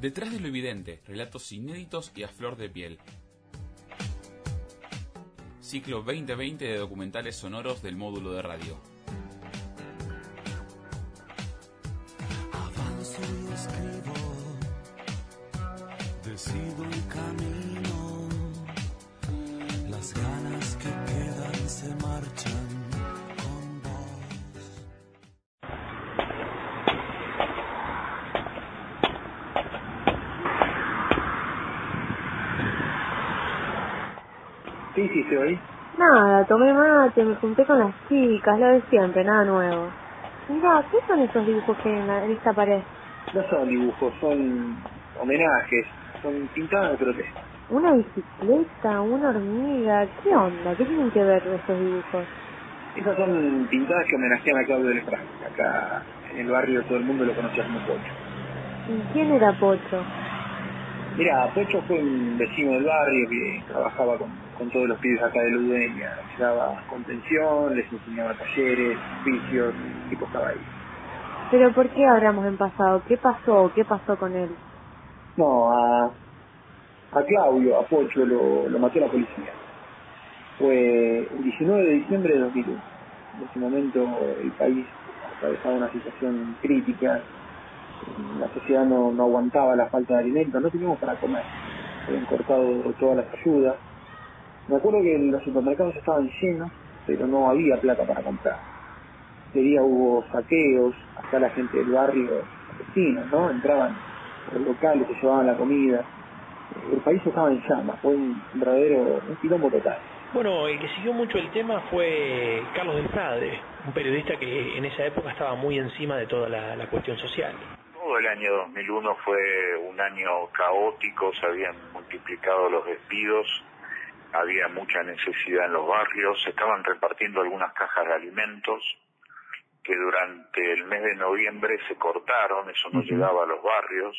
Detrás de lo evidente, relatos inéditos y a flor de piel. Ciclo 2020 de documentales sonoros del módulo de radio. Hiciste hoy? Nada, tomé mate, me junté con las chicas, lo de siempre, nada nuevo. Mira, ¿qué son esos dibujos que hay en, la- en esta pared? No son dibujos, son homenajes, son pintadas de protesta. Una bicicleta, una hormiga, ¿qué onda? ¿Qué tienen que ver esos dibujos? Esas son pintadas que homenajean a Claudio Lefranc. Acá en el barrio todo el mundo lo conocía como Pocho. ¿Y quién era Pocho? Mira, Pocho fue un vecino del barrio que trabajaba con, con todos los pibes acá de Ludeña. Les daba contención, les enseñaba talleres, oficios, y tipo estaba ahí. ¿Pero por qué hablamos en pasado? ¿Qué pasó? ¿Qué pasó con él? No, a, a Claudio, a Pocho, lo, lo mató la policía. Fue el 19 de diciembre de 2001. En ese momento el país atravesaba una situación crítica, la sociedad no, no aguantaba la falta de alimentos, no teníamos para comer, habían cortado todas las ayudas. Me acuerdo que los supermercados estaban llenos, pero no había plata para comprar. Ese día hubo saqueos, acá la gente del barrio, los vecinos, ¿no? Entraban los locales, se llevaban la comida. El país estaba en llamas, fue un verdadero, un quilombo total. Bueno, el que siguió mucho el tema fue Carlos del Padre, un periodista que en esa época estaba muy encima de toda la, la cuestión social. Todo el año 2001 fue un año caótico, se habían multiplicado los despidos, había mucha necesidad en los barrios, se estaban repartiendo algunas cajas de alimentos que durante el mes de noviembre se cortaron, eso no llegaba a los barrios,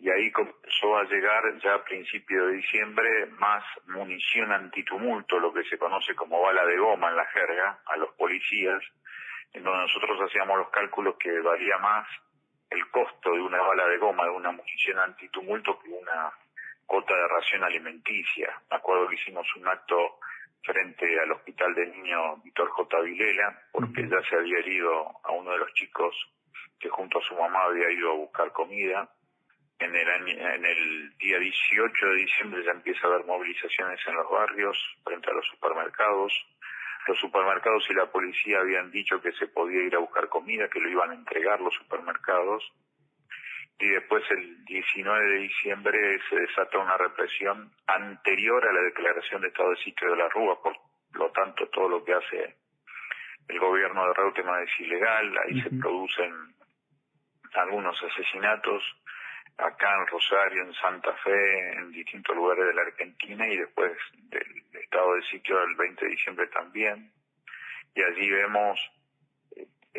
y ahí comenzó a llegar ya a principios de diciembre más munición antitumulto, lo que se conoce como bala de goma en la jerga, a los policías, en donde nosotros hacíamos los cálculos que valía más el costo de una bala de goma, de una munición antitumulto, que una cuota de ración alimenticia. Me acuerdo que hicimos un acto frente al hospital del niño Víctor J. Vilela, porque ya se había herido a uno de los chicos que junto a su mamá había ido a buscar comida. En el, año, en el día 18 de diciembre ya empieza a haber movilizaciones en los barrios frente a los supermercados. Los supermercados y la policía habían dicho que se podía ir a buscar comida, que lo iban a entregar los supermercados. Y después el 19 de diciembre se desata una represión anterior a la declaración de estado de sitio de la Rúa, por lo tanto todo lo que hace el gobierno de Reutemann es ilegal, ahí se producen algunos asesinatos, acá en Rosario, en Santa Fe, en distintos lugares de la Argentina y después del estado de sitio del 20 de diciembre también. Y allí vemos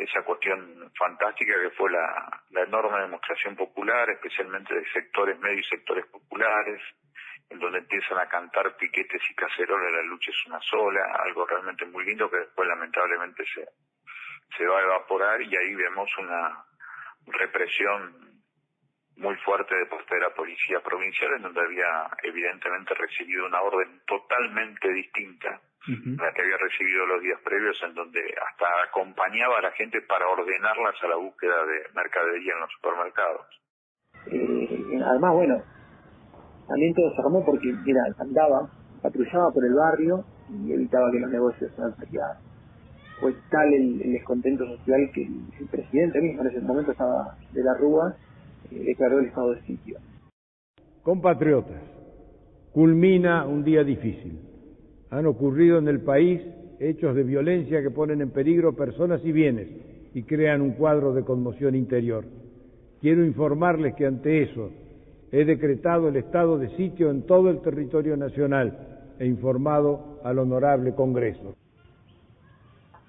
esa cuestión fantástica que fue la, enorme demostración popular, especialmente de sectores medios y sectores populares, en donde empiezan a cantar piquetes y cacerolas, la lucha es una sola, algo realmente muy lindo que después lamentablemente se, se va a evaporar y ahí vemos una represión muy fuerte de parte de la policía provincial, en donde había evidentemente recibido una orden totalmente distinta la que había recibido los días previos, en donde hasta acompañaba a la gente para ordenarlas a la búsqueda de mercadería en los supermercados. Eh, además, bueno, también todo se armó porque, mira, andaba, patrullaba por el barrio y evitaba que los negocios se saquearan. Fue tal el, el descontento social que el, el presidente mismo en ese momento estaba de la Rúa, eh, declaró el estado de sitio. Compatriotas, culmina un día difícil. Han ocurrido en el país hechos de violencia que ponen en peligro personas y bienes y crean un cuadro de conmoción interior. Quiero informarles que ante eso he decretado el estado de sitio en todo el territorio nacional e informado al honorable Congreso.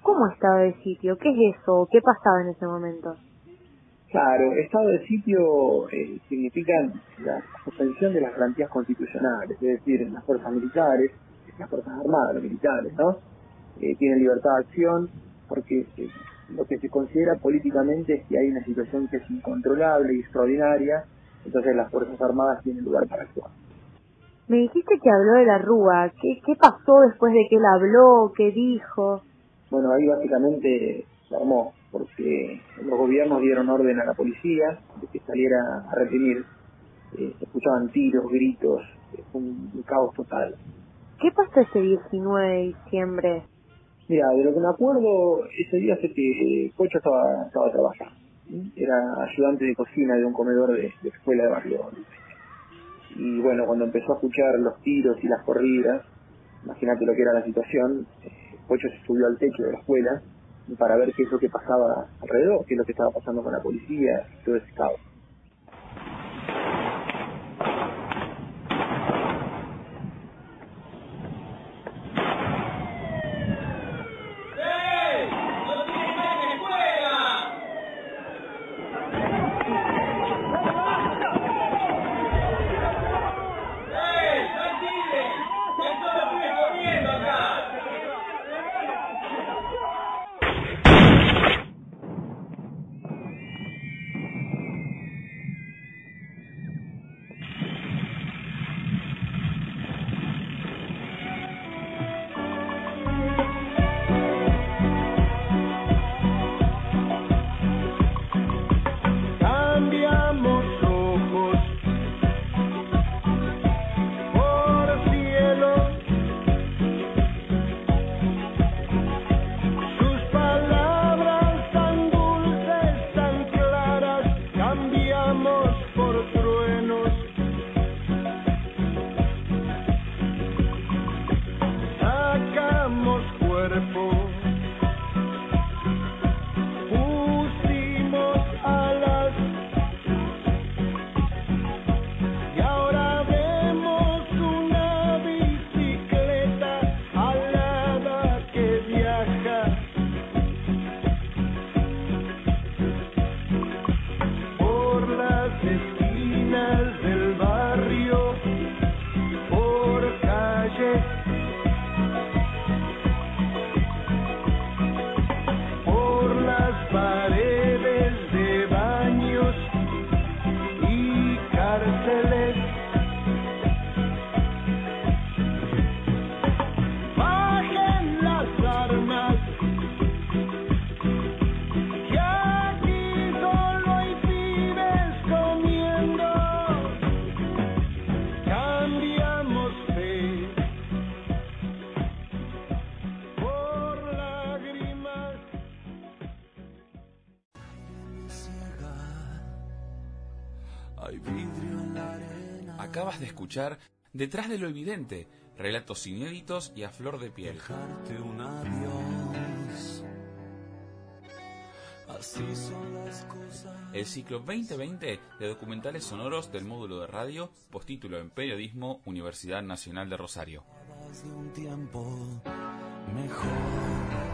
¿Cómo estaba de sitio? ¿Qué es eso? ¿Qué pasaba en ese momento? Claro, estado de sitio eh, significa la suspensión de las garantías constitucionales, es decir, las fuerzas militares, las fuerzas armadas, los militares, ¿no? Eh, tienen libertad de acción porque eh, lo que se considera políticamente es que hay una situación que es incontrolable y extraordinaria, entonces las fuerzas armadas tienen lugar para actuar. Me dijiste que habló de la Rúa. ¿Qué, ¿Qué pasó después de que él habló? ¿Qué dijo? Bueno, ahí básicamente se armó, porque los gobiernos dieron orden a la policía de que saliera a reprimir. Eh, se escuchaban tiros, gritos, fue un, un caos total. ¿Qué pasó ese 19 de diciembre? Mira, de lo que me acuerdo, ese día sé que Pocho estaba, estaba trabajando. Era ayudante de cocina de un comedor de, de escuela de barrio. Y bueno, cuando empezó a escuchar los tiros y las corridas, imagínate lo que era la situación, eh, Pocho se subió al techo de la escuela para ver qué es lo que pasaba alrededor, qué es lo que estaba pasando con la policía, todo ese caos. Hay vidrio en la arena. Acabas de escuchar Detrás de lo evidente, relatos inéditos y a flor de piel. Dejarte un adiós. Así son las cosas. El ciclo 2020 de documentales sonoros del módulo de radio, postítulo en periodismo, Universidad Nacional de Rosario. de un tiempo mejor.